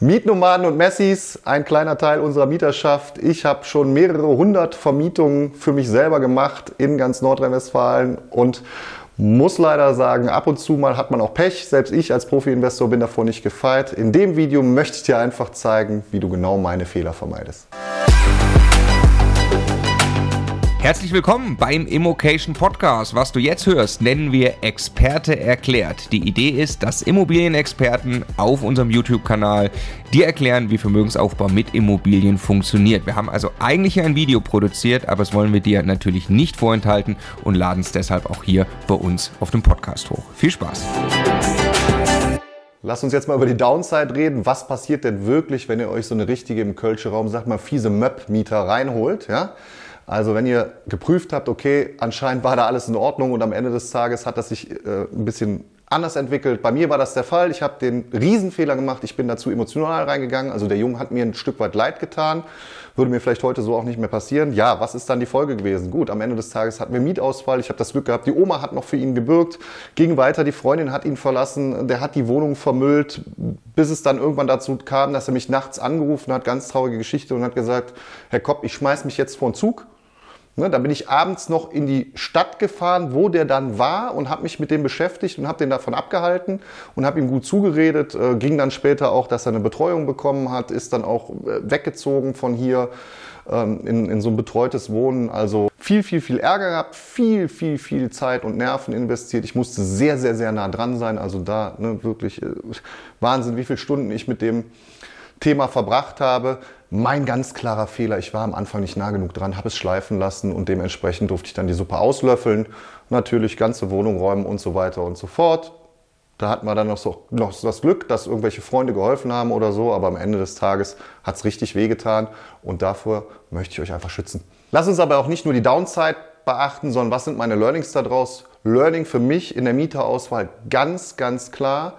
Mietnomaden und Messis, ein kleiner Teil unserer Mieterschaft. Ich habe schon mehrere hundert Vermietungen für mich selber gemacht in ganz Nordrhein-Westfalen und muss leider sagen, ab und zu mal hat man auch Pech. Selbst ich als Profi-Investor bin davor nicht gefeit. In dem Video möchte ich dir einfach zeigen, wie du genau meine Fehler vermeidest. Herzlich willkommen beim Immocation Podcast. Was du jetzt hörst, nennen wir Experte erklärt. Die Idee ist, dass Immobilienexperten auf unserem YouTube-Kanal dir erklären, wie Vermögensaufbau mit Immobilien funktioniert. Wir haben also eigentlich ein Video produziert, aber das wollen wir dir natürlich nicht vorenthalten und laden es deshalb auch hier bei uns auf dem Podcast hoch. Viel Spaß! Lass uns jetzt mal über die Downside reden. Was passiert denn wirklich, wenn ihr euch so eine richtige im Kölsche Raum, sag mal, fiese Möb-Mieter reinholt? Ja? Also wenn ihr geprüft habt, okay, anscheinend war da alles in Ordnung und am Ende des Tages hat das sich äh, ein bisschen anders entwickelt. Bei mir war das der Fall. Ich habe den Riesenfehler gemacht. Ich bin dazu emotional reingegangen. Also der Junge hat mir ein Stück weit leid getan. Würde mir vielleicht heute so auch nicht mehr passieren. Ja, was ist dann die Folge gewesen? Gut, am Ende des Tages hatten wir Mietausfall. Ich habe das Glück gehabt, die Oma hat noch für ihn gebürgt. Ging weiter, die Freundin hat ihn verlassen. Der hat die Wohnung vermüllt, bis es dann irgendwann dazu kam, dass er mich nachts angerufen hat. Ganz traurige Geschichte und hat gesagt, Herr Kopp, ich schmeiß mich jetzt vor den Zug Ne, da bin ich abends noch in die Stadt gefahren, wo der dann war und habe mich mit dem beschäftigt und habe den davon abgehalten und habe ihm gut zugeredet. Äh, ging dann später auch, dass er eine Betreuung bekommen hat, ist dann auch äh, weggezogen von hier ähm, in, in so ein betreutes Wohnen. Also viel, viel, viel Ärger gehabt, viel, viel, viel Zeit und Nerven investiert. Ich musste sehr, sehr, sehr nah dran sein. Also da ne, wirklich äh, Wahnsinn, wie viele Stunden ich mit dem Thema verbracht habe. Mein ganz klarer Fehler, ich war am Anfang nicht nah genug dran, habe es schleifen lassen und dementsprechend durfte ich dann die Suppe auslöffeln. Natürlich ganze Wohnung räumen und so weiter und so fort. Da hatten wir dann noch, so, noch das Glück, dass irgendwelche Freunde geholfen haben oder so, aber am Ende des Tages hat es richtig wehgetan und davor möchte ich euch einfach schützen. Lass uns aber auch nicht nur die Downside beachten, sondern was sind meine Learnings daraus? Learning für mich in der Mieterauswahl ganz, ganz klar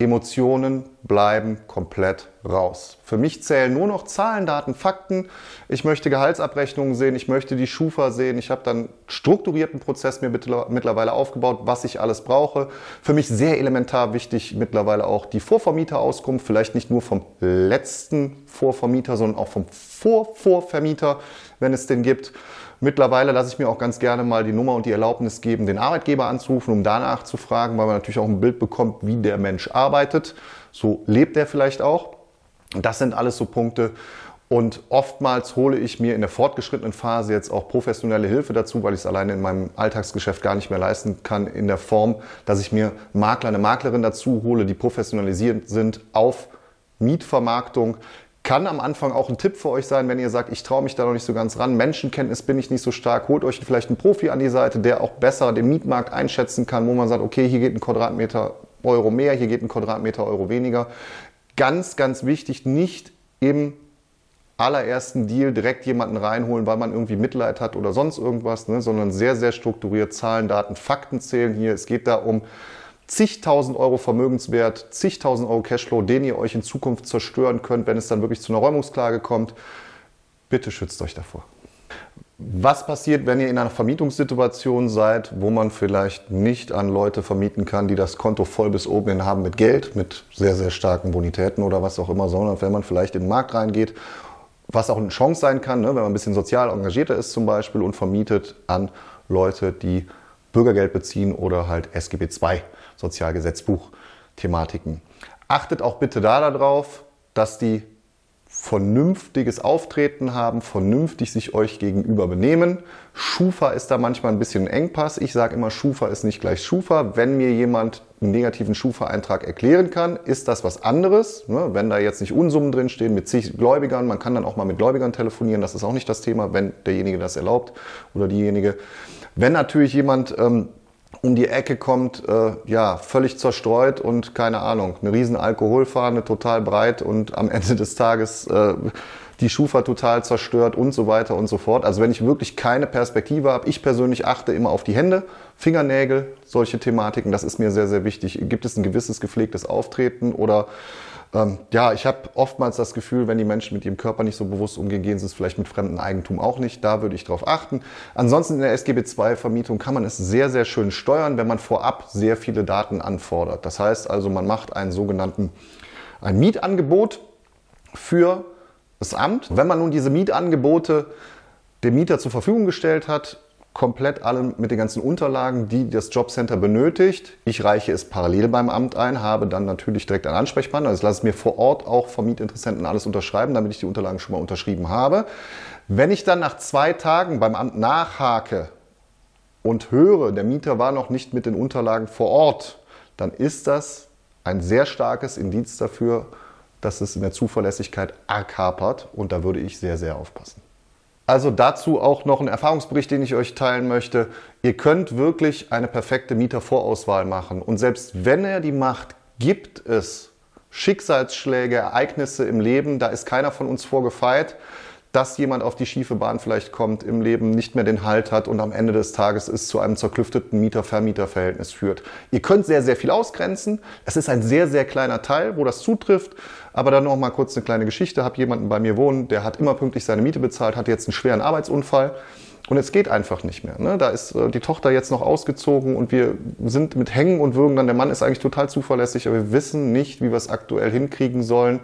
Emotionen bleiben komplett raus. Für mich zählen nur noch Zahlen, Daten, Fakten. Ich möchte Gehaltsabrechnungen sehen, ich möchte die Schufa sehen. Ich habe dann strukturierten Prozess mir mittlerweile aufgebaut, was ich alles brauche. Für mich sehr elementar wichtig mittlerweile auch die Vorvermieterauskunft, vielleicht nicht nur vom letzten Vorvermieter, sondern auch vom Vorvorvermieter, wenn es den gibt. Mittlerweile lasse ich mir auch ganz gerne mal die Nummer und die Erlaubnis geben, den Arbeitgeber anzurufen, um danach zu fragen, weil man natürlich auch ein Bild bekommt, wie der Mensch arbeitet. So lebt er vielleicht auch. Das sind alles so Punkte. Und oftmals hole ich mir in der fortgeschrittenen Phase jetzt auch professionelle Hilfe dazu, weil ich es alleine in meinem Alltagsgeschäft gar nicht mehr leisten kann, in der Form, dass ich mir Makler, eine Maklerin dazu hole, die professionalisiert sind auf Mietvermarktung. Kann am Anfang auch ein Tipp für euch sein, wenn ihr sagt, ich traue mich da noch nicht so ganz ran, Menschenkenntnis bin ich nicht so stark, holt euch vielleicht einen Profi an die Seite, der auch besser den Mietmarkt einschätzen kann, wo man sagt, okay, hier geht ein Quadratmeter Euro mehr, hier geht ein Quadratmeter Euro weniger. Ganz, ganz wichtig, nicht im allerersten Deal direkt jemanden reinholen, weil man irgendwie Mitleid hat oder sonst irgendwas, ne, sondern sehr, sehr strukturiert Zahlen, Daten, Fakten zählen hier. Es geht da um zigtausend Euro Vermögenswert, zigtausend Euro Cashflow, den ihr euch in Zukunft zerstören könnt, wenn es dann wirklich zu einer Räumungsklage kommt. Bitte schützt euch davor. Was passiert, wenn ihr in einer Vermietungssituation seid, wo man vielleicht nicht an Leute vermieten kann, die das Konto voll bis oben hin haben mit Geld, mit sehr, sehr starken Bonitäten oder was auch immer, sondern wenn man vielleicht in den Markt reingeht was auch eine Chance sein kann, ne, wenn man ein bisschen sozial engagierter ist zum Beispiel und vermietet an Leute, die Bürgergeld beziehen oder halt SGB II, Sozialgesetzbuch-Thematiken. Achtet auch bitte da darauf, dass die vernünftiges Auftreten haben, vernünftig sich euch gegenüber benehmen. Schufa ist da manchmal ein bisschen ein Engpass. Ich sage immer, Schufa ist nicht gleich Schufa. Wenn mir jemand einen negativen Schufa-Eintrag erklären kann, ist das was anderes. Ne? Wenn da jetzt nicht Unsummen drinstehen mit zig Gläubigern, man kann dann auch mal mit Gläubigern telefonieren, das ist auch nicht das Thema, wenn derjenige das erlaubt oder diejenige. Wenn natürlich jemand ähm, um die Ecke kommt, äh, ja, völlig zerstreut und keine Ahnung, eine riesen Alkoholfahne, total breit und am Ende des Tages äh, die Schufa total zerstört und so weiter und so fort. Also wenn ich wirklich keine Perspektive habe, ich persönlich achte immer auf die Hände, Fingernägel, solche Thematiken, das ist mir sehr, sehr wichtig. Gibt es ein gewisses gepflegtes Auftreten oder ähm, ja, ich habe oftmals das Gefühl, wenn die Menschen mit ihrem Körper nicht so bewusst umgehen, gehen sie es vielleicht mit fremdem Eigentum auch nicht. Da würde ich drauf achten. Ansonsten in der SGB II-Vermietung kann man es sehr, sehr schön steuern, wenn man vorab sehr viele Daten anfordert. Das heißt also, man macht einen sogenannten ein Mietangebot für das Amt. Wenn man nun diese Mietangebote dem Mieter zur Verfügung gestellt hat, komplett alle mit den ganzen Unterlagen, die das Jobcenter benötigt. Ich reiche es parallel beim Amt ein, habe dann natürlich direkt einen Ansprechpartner. Also lasse es mir vor Ort auch vom Mietinteressenten alles unterschreiben, damit ich die Unterlagen schon mal unterschrieben habe. Wenn ich dann nach zwei Tagen beim Amt nachhake und höre, der Mieter war noch nicht mit den Unterlagen vor Ort, dann ist das ein sehr starkes Indiz dafür, dass es in der Zuverlässigkeit arg hapert und da würde ich sehr, sehr aufpassen. Also dazu auch noch ein Erfahrungsbericht, den ich euch teilen möchte. Ihr könnt wirklich eine perfekte Mietervorauswahl machen. Und selbst wenn er die macht, gibt es Schicksalsschläge, Ereignisse im Leben, da ist keiner von uns vorgefeit dass jemand auf die schiefe Bahn vielleicht kommt, im Leben nicht mehr den Halt hat und am Ende des Tages es zu einem zerklüfteten Mieter-Vermieter-Verhältnis führt. Ihr könnt sehr, sehr viel ausgrenzen. Es ist ein sehr, sehr kleiner Teil, wo das zutrifft. Aber dann noch mal kurz eine kleine Geschichte. Hab jemanden bei mir wohnen, der hat immer pünktlich seine Miete bezahlt, hat jetzt einen schweren Arbeitsunfall. Und es geht einfach nicht mehr. Ne? Da ist äh, die Tochter jetzt noch ausgezogen und wir sind mit Hängen und Würgen dann. Der Mann ist eigentlich total zuverlässig, aber wir wissen nicht, wie wir es aktuell hinkriegen sollen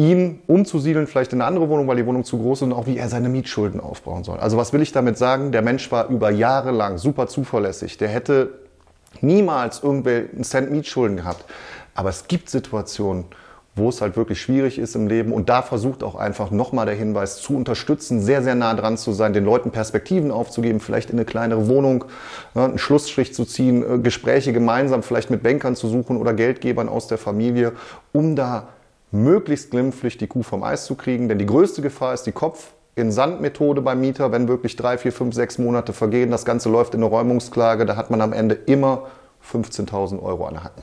ihn umzusiedeln, vielleicht in eine andere Wohnung, weil die Wohnung zu groß ist und auch wie er seine Mietschulden aufbauen soll. Also was will ich damit sagen? Der Mensch war über Jahre lang super zuverlässig. Der hätte niemals irgendwelchen Cent Mietschulden gehabt. Aber es gibt Situationen, wo es halt wirklich schwierig ist im Leben. Und da versucht auch einfach nochmal der Hinweis zu unterstützen, sehr, sehr nah dran zu sein, den Leuten Perspektiven aufzugeben, vielleicht in eine kleinere Wohnung ne, einen Schlussstrich zu ziehen, äh, Gespräche gemeinsam vielleicht mit Bankern zu suchen oder Geldgebern aus der Familie, um da möglichst glimpflich die Kuh vom Eis zu kriegen. Denn die größte Gefahr ist die Kopf in Sand-Methode beim Mieter, wenn wirklich drei, vier, fünf, sechs Monate vergehen, das Ganze läuft in eine Räumungsklage, da hat man am Ende immer 15.000 Euro an Hacken.